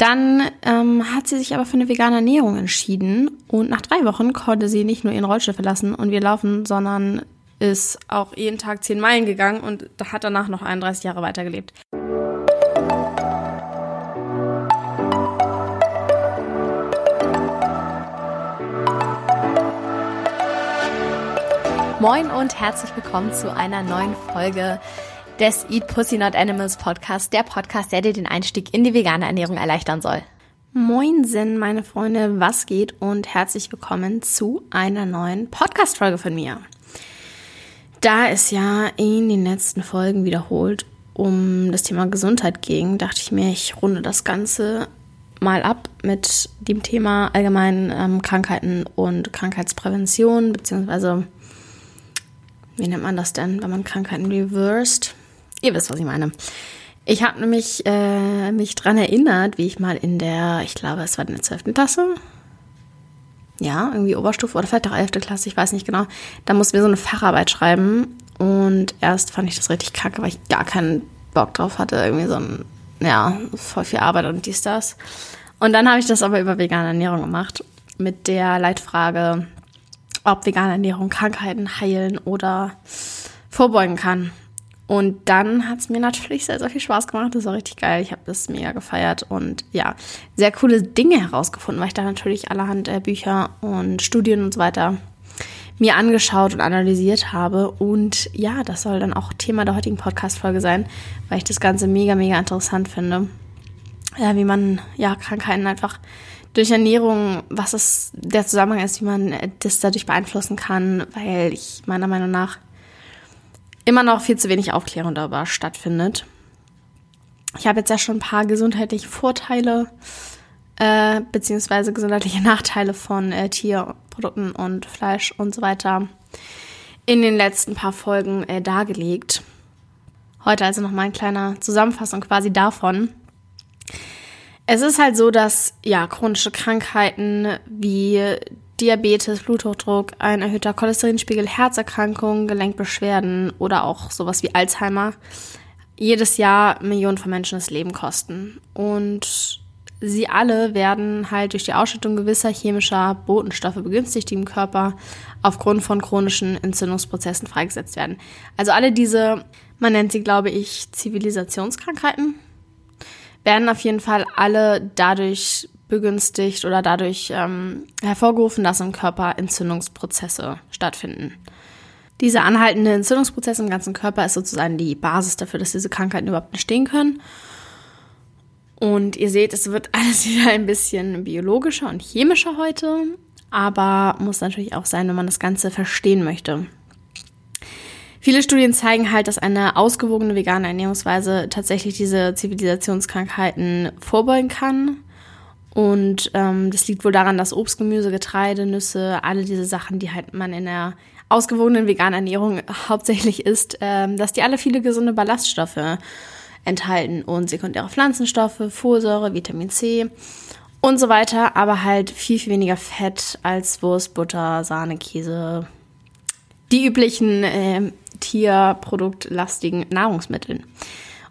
Dann ähm, hat sie sich aber für eine vegane Ernährung entschieden und nach drei Wochen konnte sie nicht nur ihren Rollstuhl verlassen und wir laufen, sondern ist auch jeden Tag zehn Meilen gegangen und hat danach noch 31 Jahre weitergelebt. Moin und herzlich willkommen zu einer neuen Folge des Eat Pussy Not Animals Podcast, der Podcast, der dir den Einstieg in die vegane Ernährung erleichtern soll. Moinsen, meine Freunde, was geht und herzlich willkommen zu einer neuen Podcast-Folge von mir. Da es ja in den letzten Folgen wiederholt um das Thema Gesundheit ging, dachte ich mir, ich runde das Ganze mal ab mit dem Thema allgemein ähm, Krankheiten und Krankheitsprävention, beziehungsweise wie nennt man das denn, wenn man Krankheiten reversed? Ihr wisst, was ich meine. Ich habe nämlich äh, mich dran erinnert, wie ich mal in der, ich glaube, es war in der 12. Klasse, ja, irgendwie Oberstufe oder vielleicht auch 11. Klasse, ich weiß nicht genau. Da mussten wir so eine Facharbeit schreiben und erst fand ich das richtig kacke, weil ich gar keinen Bock drauf hatte, irgendwie so ein, ja, voll viel Arbeit und dies, das. Und dann habe ich das aber über vegane Ernährung gemacht mit der Leitfrage, ob vegane Ernährung Krankheiten heilen oder vorbeugen kann. Und dann hat es mir natürlich sehr, sehr viel Spaß gemacht. Das war richtig geil. Ich habe das mega gefeiert und ja, sehr coole Dinge herausgefunden, weil ich da natürlich allerhand äh, Bücher und Studien und so weiter mir angeschaut und analysiert habe. Und ja, das soll dann auch Thema der heutigen Podcast-Folge sein, weil ich das Ganze mega, mega interessant finde. Ja, wie man ja Krankheiten einfach durch Ernährung, was es der Zusammenhang ist, wie man das dadurch beeinflussen kann, weil ich meiner Meinung nach immer noch viel zu wenig Aufklärung darüber stattfindet. Ich habe jetzt ja schon ein paar gesundheitliche Vorteile äh, beziehungsweise gesundheitliche Nachteile von äh, Tierprodukten und Fleisch und so weiter in den letzten paar Folgen äh, dargelegt. Heute also noch mal eine kleine Zusammenfassung quasi davon. Es ist halt so, dass ja chronische Krankheiten wie Diabetes, Bluthochdruck, ein erhöhter Cholesterinspiegel, Herzerkrankungen, Gelenkbeschwerden oder auch sowas wie Alzheimer jedes Jahr Millionen von Menschen das Leben kosten. Und sie alle werden halt durch die Ausschüttung gewisser chemischer Botenstoffe begünstigt, die im Körper aufgrund von chronischen Entzündungsprozessen freigesetzt werden. Also alle diese, man nennt sie, glaube ich, Zivilisationskrankheiten, werden auf jeden Fall alle dadurch begünstigt oder dadurch ähm, hervorgerufen, dass im Körper Entzündungsprozesse stattfinden. Diese anhaltende Entzündungsprozesse im ganzen Körper ist sozusagen die Basis dafür, dass diese Krankheiten überhaupt entstehen können. Und ihr seht, es wird alles wieder ein bisschen biologischer und chemischer heute, aber muss natürlich auch sein, wenn man das Ganze verstehen möchte. Viele Studien zeigen halt, dass eine ausgewogene vegane Ernährungsweise tatsächlich diese Zivilisationskrankheiten vorbeugen kann und ähm, das liegt wohl daran, dass Obst, Gemüse, Getreide, Nüsse, alle diese Sachen, die halt man in der ausgewogenen veganen Ernährung hauptsächlich isst, ähm, dass die alle viele gesunde Ballaststoffe enthalten und sekundäre Pflanzenstoffe, Folsäure, Vitamin C und so weiter, aber halt viel, viel weniger Fett als Wurst, Butter, Sahne, Käse, die üblichen äh, tierproduktlastigen Nahrungsmitteln.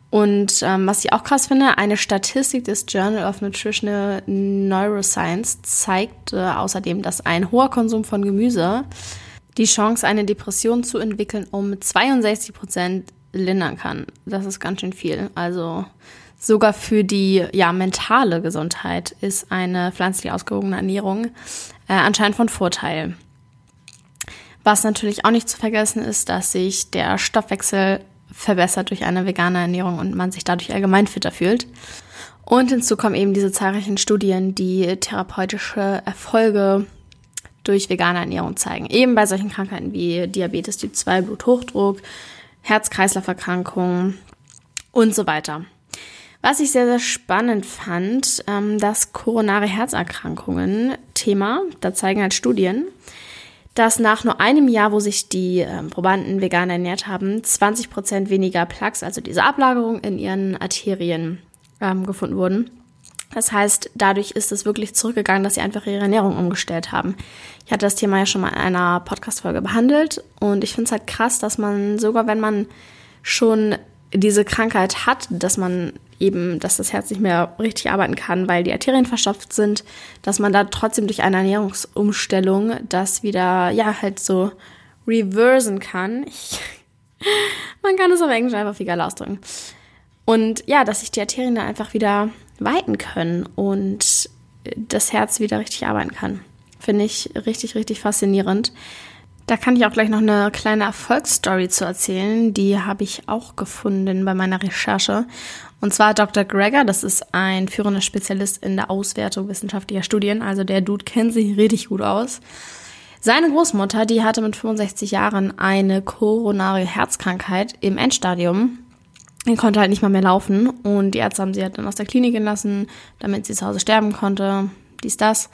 Und ähm, was ich auch krass finde, eine Statistik des Journal of Nutritional Neuroscience zeigt äh, außerdem, dass ein hoher Konsum von Gemüse die Chance, eine Depression zu entwickeln, um 62 Prozent lindern kann. Das ist ganz schön viel. Also sogar für die ja, mentale Gesundheit ist eine pflanzlich ausgewogene Ernährung äh, anscheinend von Vorteil. Was natürlich auch nicht zu vergessen ist, dass sich der Stoffwechsel verbessert durch eine vegane Ernährung und man sich dadurch allgemein fitter fühlt. Und hinzu kommen eben diese zahlreichen Studien, die therapeutische Erfolge durch vegane Ernährung zeigen. Eben bei solchen Krankheiten wie Diabetes Typ 2, Bluthochdruck, Herz-Kreislauf-Erkrankungen und so weiter. Was ich sehr, sehr spannend fand, ähm, das koronare Herzerkrankungen Thema. Da zeigen halt Studien, dass nach nur einem Jahr, wo sich die ähm, Probanden vegan ernährt haben, 20 Prozent weniger Plaques, also diese Ablagerung in ihren Arterien ähm, gefunden wurden. Das heißt, dadurch ist es wirklich zurückgegangen, dass sie einfach ihre Ernährung umgestellt haben. Ich hatte das Thema ja schon mal in einer Podcast-Folge behandelt und ich finde es halt krass, dass man sogar, wenn man schon diese Krankheit hat, dass man eben, dass das Herz nicht mehr richtig arbeiten kann, weil die Arterien verstopft sind, dass man da trotzdem durch eine Ernährungsumstellung das wieder, ja, halt so reversen kann. Ich, man kann es auf Englisch einfach viel geil ausdrücken. Und ja, dass sich die Arterien dann einfach wieder weiten können und das Herz wieder richtig arbeiten kann. Finde ich richtig, richtig faszinierend. Da kann ich auch gleich noch eine kleine Erfolgsstory zu erzählen. Die habe ich auch gefunden bei meiner Recherche. Und zwar Dr. Greger, das ist ein führender Spezialist in der Auswertung wissenschaftlicher Studien. Also der Dude kennt sich richtig gut aus. Seine Großmutter, die hatte mit 65 Jahren eine koronare Herzkrankheit im Endstadium. Er konnte halt nicht mal mehr laufen und die Ärzte haben sie halt dann aus der Klinik gelassen, damit sie zu Hause sterben konnte. Dies, das.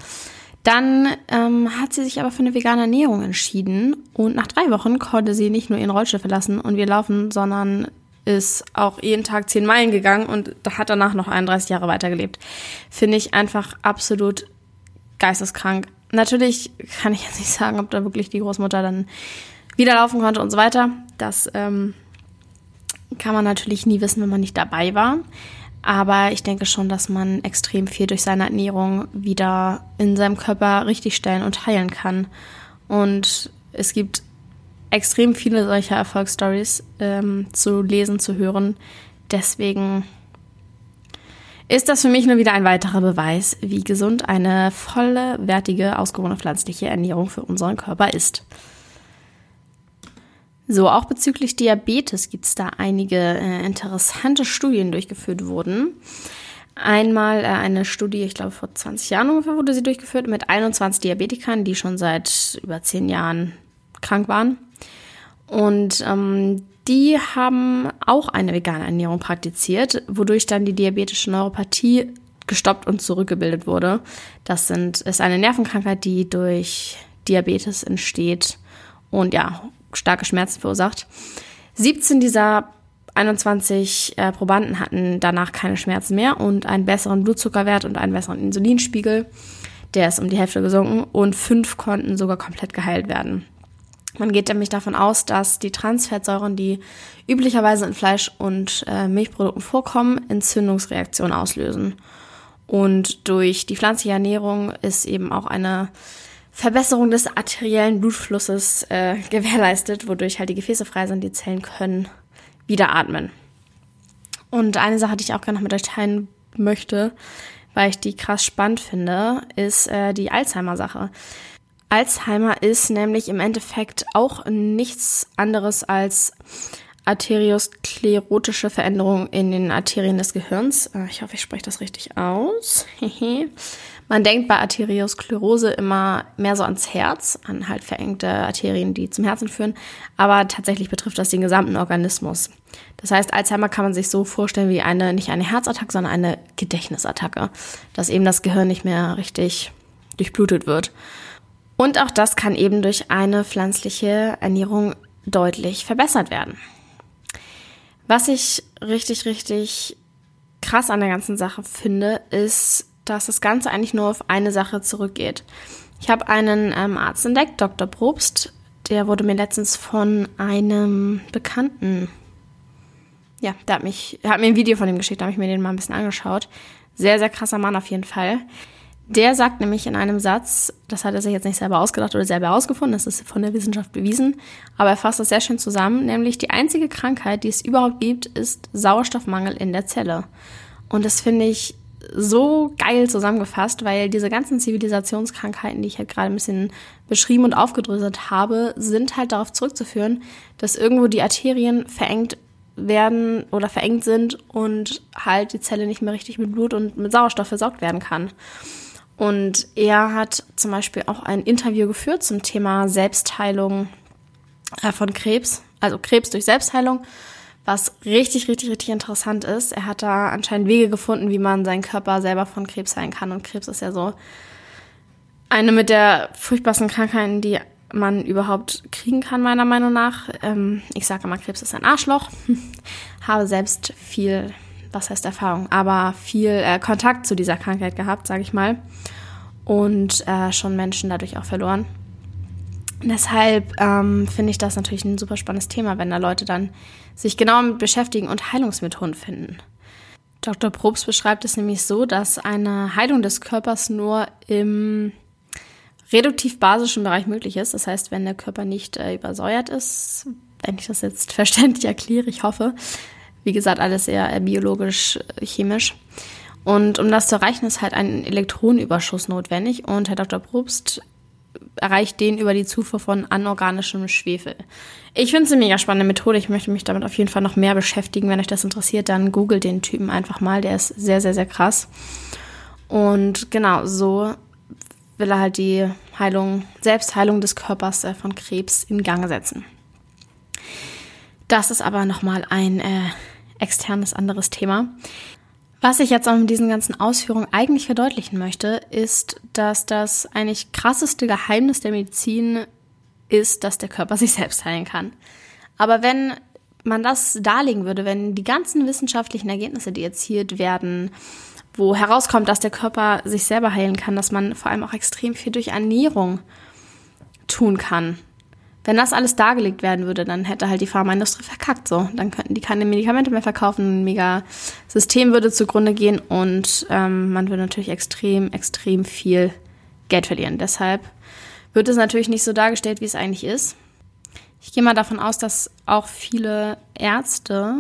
Dann ähm, hat sie sich aber für eine vegane Ernährung entschieden und nach drei Wochen konnte sie nicht nur ihren Rollstuhl verlassen und wir laufen, sondern ist auch jeden Tag zehn Meilen gegangen und hat danach noch 31 Jahre weitergelebt. Finde ich einfach absolut geisteskrank. Natürlich kann ich jetzt nicht sagen, ob da wirklich die Großmutter dann wieder laufen konnte und so weiter. Das ähm, kann man natürlich nie wissen, wenn man nicht dabei war. Aber ich denke schon, dass man extrem viel durch seine Ernährung wieder in seinem Körper richtigstellen und heilen kann. Und es gibt extrem viele solcher Erfolgsstories ähm, zu lesen, zu hören. Deswegen ist das für mich nur wieder ein weiterer Beweis, wie gesund eine volle, wertige, ausgewogene pflanzliche Ernährung für unseren Körper ist. So, auch bezüglich Diabetes gibt es da einige äh, interessante Studien durchgeführt wurden. Einmal äh, eine Studie, ich glaube vor 20 Jahren ungefähr wurde sie durchgeführt, mit 21 Diabetikern, die schon seit über 10 Jahren krank waren. Und ähm, die haben auch eine vegane Ernährung praktiziert, wodurch dann die diabetische Neuropathie gestoppt und zurückgebildet wurde. Das sind, ist eine Nervenkrankheit, die durch Diabetes entsteht und ja, starke Schmerzen verursacht. 17 dieser 21 äh, Probanden hatten danach keine Schmerzen mehr und einen besseren Blutzuckerwert und einen besseren Insulinspiegel. Der ist um die Hälfte gesunken und fünf konnten sogar komplett geheilt werden. Man geht nämlich davon aus, dass die Transfettsäuren, die üblicherweise in Fleisch und äh, Milchprodukten vorkommen, Entzündungsreaktionen auslösen. Und durch die pflanzliche Ernährung ist eben auch eine Verbesserung des arteriellen Blutflusses äh, gewährleistet, wodurch halt die Gefäße frei sind, die Zellen können wieder atmen. Und eine Sache, die ich auch gerne noch mit euch teilen möchte, weil ich die krass spannend finde, ist äh, die Alzheimer-Sache. Alzheimer ist nämlich im Endeffekt auch nichts anderes als arteriosklerotische Veränderungen in den Arterien des Gehirns. Äh, ich hoffe, ich spreche das richtig aus. Man denkt bei Arteriosklerose immer mehr so ans Herz, an halt verengte Arterien, die zum Herzen führen. Aber tatsächlich betrifft das den gesamten Organismus. Das heißt, Alzheimer kann man sich so vorstellen wie eine, nicht eine Herzattacke, sondern eine Gedächtnisattacke. Dass eben das Gehirn nicht mehr richtig durchblutet wird. Und auch das kann eben durch eine pflanzliche Ernährung deutlich verbessert werden. Was ich richtig, richtig krass an der ganzen Sache finde, ist, dass das Ganze eigentlich nur auf eine Sache zurückgeht. Ich habe einen ähm, Arzt entdeckt, Dr. Probst, der wurde mir letztens von einem Bekannten, ja, der hat mich, der hat mir ein Video von ihm geschickt, da habe ich mir den mal ein bisschen angeschaut. Sehr, sehr krasser Mann auf jeden Fall. Der sagt nämlich in einem Satz, das hat er sich jetzt nicht selber ausgedacht oder selber ausgefunden, das ist von der Wissenschaft bewiesen, aber er fasst das sehr schön zusammen, nämlich die einzige Krankheit, die es überhaupt gibt, ist Sauerstoffmangel in der Zelle. Und das finde ich so geil zusammengefasst, weil diese ganzen Zivilisationskrankheiten, die ich halt gerade ein bisschen beschrieben und aufgedröselt habe, sind halt darauf zurückzuführen, dass irgendwo die Arterien verengt werden oder verengt sind und halt die Zelle nicht mehr richtig mit Blut und mit Sauerstoff versorgt werden kann. Und er hat zum Beispiel auch ein Interview geführt zum Thema Selbstheilung äh, von Krebs, also Krebs durch Selbstheilung was richtig, richtig, richtig interessant ist. Er hat da anscheinend Wege gefunden, wie man seinen Körper selber von Krebs heilen kann. Und Krebs ist ja so eine mit der furchtbarsten Krankheiten, die man überhaupt kriegen kann, meiner Meinung nach. Ähm, ich sage immer, Krebs ist ein Arschloch. Habe selbst viel, was heißt Erfahrung, aber viel äh, Kontakt zu dieser Krankheit gehabt, sage ich mal. Und äh, schon Menschen dadurch auch verloren. Deshalb ähm, finde ich das natürlich ein super spannendes Thema, wenn da Leute dann sich genau mit beschäftigen und Heilungsmethoden finden. Dr. Probst beschreibt es nämlich so, dass eine Heilung des Körpers nur im reduktiv-basischen Bereich möglich ist. Das heißt, wenn der Körper nicht äh, übersäuert ist, wenn ich das jetzt verständlich erkläre, ich hoffe. Wie gesagt, alles eher äh, biologisch, äh, chemisch. Und um das zu erreichen, ist halt ein Elektronenüberschuss notwendig. Und Herr Dr. Probst erreicht den über die Zufuhr von anorganischem Schwefel. Ich finde es eine mega spannende Methode. Ich möchte mich damit auf jeden Fall noch mehr beschäftigen. Wenn euch das interessiert, dann googelt den Typen einfach mal. Der ist sehr, sehr, sehr krass. Und genau, so will er halt die Heilung, Selbstheilung des Körpers äh, von Krebs in Gang setzen. Das ist aber nochmal ein äh, externes anderes Thema. Was ich jetzt auch mit diesen ganzen Ausführungen eigentlich verdeutlichen möchte, ist, dass das eigentlich krasseste Geheimnis der Medizin ist, dass der Körper sich selbst heilen kann. Aber wenn man das darlegen würde, wenn die ganzen wissenschaftlichen Ergebnisse, die erzielt werden, wo herauskommt, dass der Körper sich selber heilen kann, dass man vor allem auch extrem viel durch Ernährung tun kann, wenn das alles dargelegt werden würde, dann hätte halt die Pharmaindustrie verkackt so. Dann könnten die keine Medikamente mehr verkaufen, ein mega System würde zugrunde gehen und ähm, man würde natürlich extrem, extrem viel Geld verlieren. Deshalb wird es natürlich nicht so dargestellt, wie es eigentlich ist. Ich gehe mal davon aus, dass auch viele Ärzte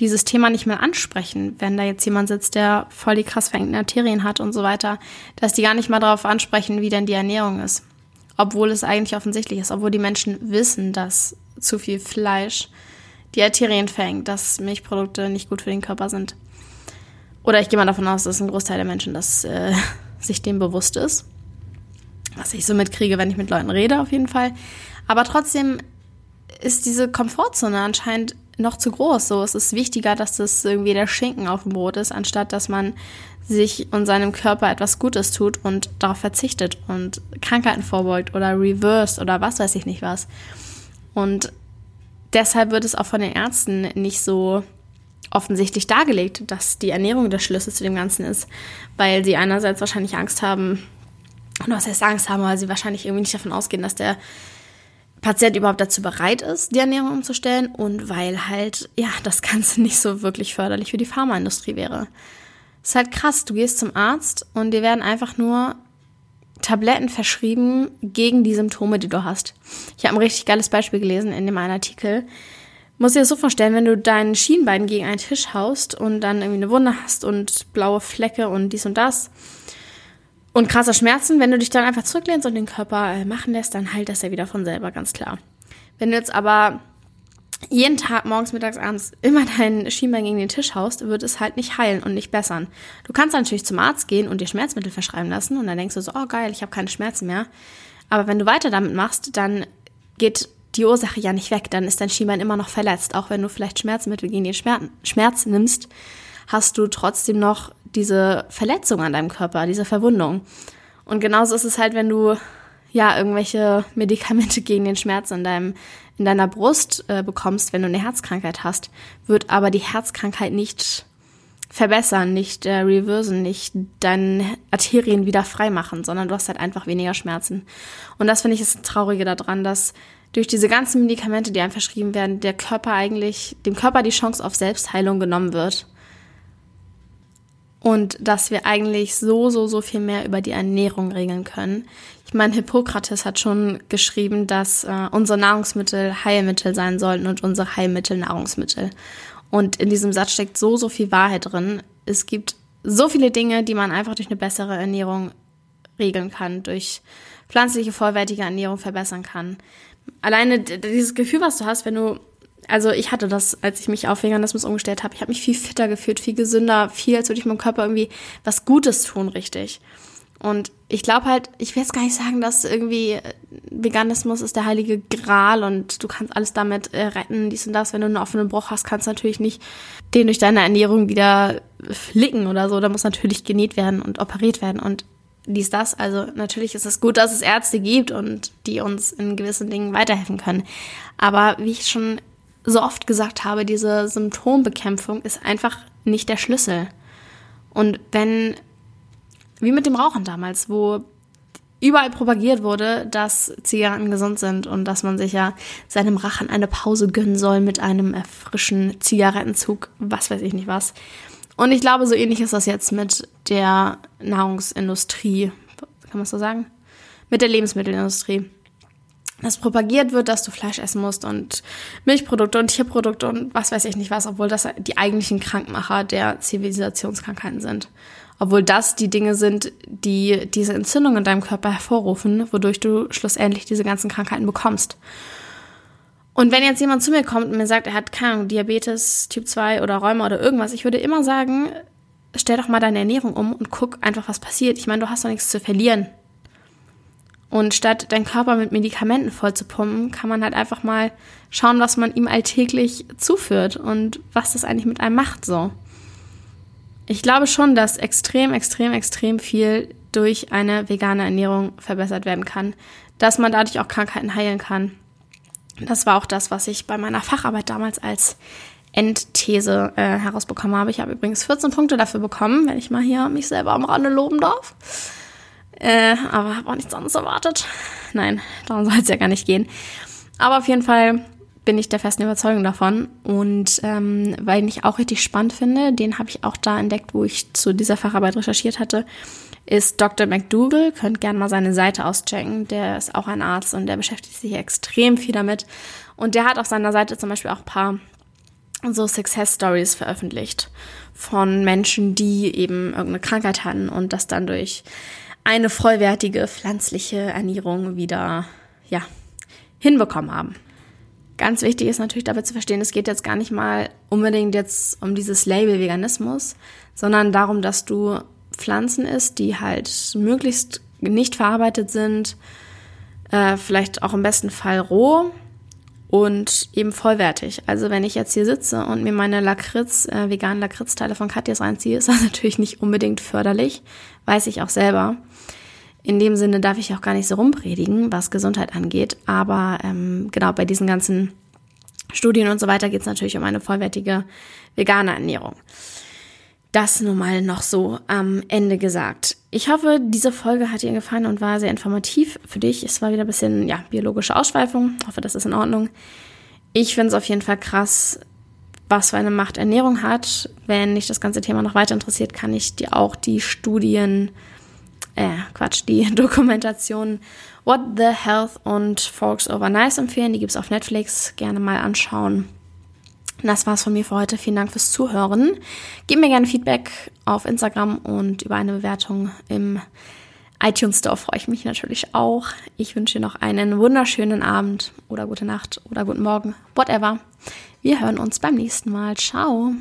dieses Thema nicht mehr ansprechen, wenn da jetzt jemand sitzt, der voll die krass verengten Arterien hat und so weiter, dass die gar nicht mal darauf ansprechen, wie denn die Ernährung ist obwohl es eigentlich offensichtlich ist, obwohl die Menschen wissen, dass zu viel Fleisch die Arterien verengt, dass Milchprodukte nicht gut für den Körper sind. Oder ich gehe mal davon aus, dass ein Großteil der Menschen das, äh, sich dem bewusst ist. Was ich so mitkriege, wenn ich mit Leuten rede, auf jeden Fall. Aber trotzdem ist diese Komfortzone anscheinend noch zu groß. So, es ist wichtiger, dass das irgendwie der Schinken auf dem Brot ist, anstatt dass man sich und seinem Körper etwas Gutes tut und darauf verzichtet und Krankheiten vorbeugt oder reversed oder was weiß ich nicht was. Und deshalb wird es auch von den Ärzten nicht so offensichtlich dargelegt, dass die Ernährung der Schlüssel zu dem Ganzen ist, weil sie einerseits wahrscheinlich Angst haben, und was heißt Angst haben, weil sie wahrscheinlich irgendwie nicht davon ausgehen, dass der Patient überhaupt dazu bereit ist, die Ernährung umzustellen und weil halt, ja, das Ganze nicht so wirklich förderlich für die Pharmaindustrie wäre. Ist halt krass, du gehst zum Arzt und dir werden einfach nur Tabletten verschrieben gegen die Symptome, die du hast. Ich habe ein richtig geiles Beispiel gelesen in dem einen Artikel. Muss dir das so vorstellen, wenn du dein Schienbein gegen einen Tisch haust und dann irgendwie eine Wunde hast und blaue Flecke und dies und das und krasse Schmerzen, wenn du dich dann einfach zurücklehnst und den Körper äh, machen lässt, dann heilt das ja wieder von selber, ganz klar. Wenn du jetzt aber jeden Tag morgens, mittags, abends immer dein Schienbein gegen den Tisch haust, wird es halt nicht heilen und nicht bessern. Du kannst natürlich zum Arzt gehen und dir Schmerzmittel verschreiben lassen und dann denkst du so, oh geil, ich habe keine Schmerzen mehr. Aber wenn du weiter damit machst, dann geht die Ursache ja nicht weg. Dann ist dein Schienbein immer noch verletzt. Auch wenn du vielleicht Schmerzmittel gegen den Schmerz nimmst, hast du trotzdem noch diese Verletzung an deinem Körper, diese Verwundung. Und genauso ist es halt, wenn du ja irgendwelche Medikamente gegen den Schmerz in deinem in deiner Brust äh, bekommst, wenn du eine Herzkrankheit hast, wird aber die Herzkrankheit nicht verbessern, nicht äh, reversen, nicht deine Arterien wieder frei machen, sondern du hast halt einfach weniger Schmerzen. Und das finde ich ist das Traurige daran, dass durch diese ganzen Medikamente, die einem verschrieben werden, der Körper eigentlich, dem Körper die Chance auf Selbstheilung genommen wird und dass wir eigentlich so, so, so viel mehr über die Ernährung regeln können. Ich meine, Hippokrates hat schon geschrieben, dass äh, unsere Nahrungsmittel Heilmittel sein sollten und unsere Heilmittel Nahrungsmittel. Und in diesem Satz steckt so, so viel Wahrheit drin. Es gibt so viele Dinge, die man einfach durch eine bessere Ernährung regeln kann, durch pflanzliche, vollwertige Ernährung verbessern kann. Alleine dieses Gefühl, was du hast, wenn du also ich hatte das, als ich mich auf Veganismus umgestellt habe. Ich habe mich viel fitter gefühlt, viel gesünder, viel, als würde ich meinem Körper irgendwie was Gutes tun, richtig. Und ich glaube halt, ich will jetzt gar nicht sagen, dass irgendwie äh, Veganismus ist der heilige Gral und du kannst alles damit äh, retten, dies und das. Wenn du einen offenen Bruch hast, kannst du natürlich nicht den durch deine Ernährung wieder flicken oder so. Da muss natürlich genäht werden und operiert werden und dies, das. Also natürlich ist es gut, dass es Ärzte gibt und die uns in gewissen Dingen weiterhelfen können. Aber wie ich schon so oft gesagt habe, diese Symptombekämpfung ist einfach nicht der Schlüssel. Und wenn, wie mit dem Rauchen damals, wo überall propagiert wurde, dass Zigaretten gesund sind und dass man sich ja seinem Rachen eine Pause gönnen soll mit einem frischen Zigarettenzug, was weiß ich nicht was. Und ich glaube, so ähnlich ist das jetzt mit der Nahrungsindustrie, kann man so sagen? Mit der Lebensmittelindustrie. Dass propagiert wird, dass du Fleisch essen musst und Milchprodukte und Tierprodukte und was weiß ich nicht was, obwohl das die eigentlichen Krankmacher der Zivilisationskrankheiten sind. Obwohl das die Dinge sind, die diese Entzündung in deinem Körper hervorrufen, wodurch du schlussendlich diese ganzen Krankheiten bekommst. Und wenn jetzt jemand zu mir kommt und mir sagt, er hat keine Ahnung, Diabetes, Typ 2 oder Rheuma oder irgendwas, ich würde immer sagen, stell doch mal deine Ernährung um und guck einfach, was passiert. Ich meine, du hast doch nichts zu verlieren. Und statt deinen Körper mit Medikamenten voll zu pumpen, kann man halt einfach mal schauen, was man ihm alltäglich zuführt und was das eigentlich mit einem macht so. Ich glaube schon, dass extrem, extrem, extrem viel durch eine vegane Ernährung verbessert werden kann, dass man dadurch auch Krankheiten heilen kann das war auch das, was ich bei meiner Facharbeit damals als Endthese äh, herausbekommen habe. Ich habe übrigens 14 Punkte dafür bekommen, wenn ich mal hier mich selber am Rande loben darf. Äh, aber habe auch nichts anderes erwartet. Nein, darum soll es ja gar nicht gehen. Aber auf jeden Fall bin ich der festen Überzeugung davon. Und ähm, weil ich auch richtig spannend finde, den habe ich auch da entdeckt, wo ich zu dieser Facharbeit recherchiert hatte, ist Dr. McDougall. Könnt gerne mal seine Seite auschecken. Der ist auch ein Arzt und der beschäftigt sich extrem viel damit. Und der hat auf seiner Seite zum Beispiel auch ein paar so Success Stories veröffentlicht von Menschen, die eben irgendeine Krankheit hatten und das dann durch eine vollwertige pflanzliche Ernährung wieder, ja, hinbekommen haben. Ganz wichtig ist natürlich dabei zu verstehen, es geht jetzt gar nicht mal unbedingt jetzt um dieses Label Veganismus, sondern darum, dass du Pflanzen isst, die halt möglichst nicht verarbeitet sind, äh, vielleicht auch im besten Fall roh und eben vollwertig. Also wenn ich jetzt hier sitze und mir meine Lakritz, äh, veganen Lakritzteile von Katjes reinziehe, ist das natürlich nicht unbedingt förderlich, weiß ich auch selber. In dem Sinne darf ich auch gar nicht so rumpredigen, was Gesundheit angeht. Aber ähm, genau bei diesen ganzen Studien und so weiter geht es natürlich um eine vollwertige vegane Ernährung. Das nun mal noch so am Ende gesagt. Ich hoffe, diese Folge hat dir gefallen und war sehr informativ für dich. Es war wieder ein bisschen, ja, biologische Ausschweifung. Ich hoffe, das ist in Ordnung. Ich finde es auf jeden Fall krass, was für eine Macht Ernährung hat. Wenn dich das ganze Thema noch weiter interessiert, kann ich dir auch die Studien, äh, Quatsch, die Dokumentation What the Health und Forks Over Nice empfehlen. Die gibt es auf Netflix. Gerne mal anschauen. Das war's von mir für heute. Vielen Dank fürs Zuhören. Gib mir gerne Feedback auf Instagram und über eine Bewertung im iTunes Store freue ich mich natürlich auch. Ich wünsche dir noch einen wunderschönen Abend oder gute Nacht oder guten Morgen, whatever. Wir hören uns beim nächsten Mal. Ciao.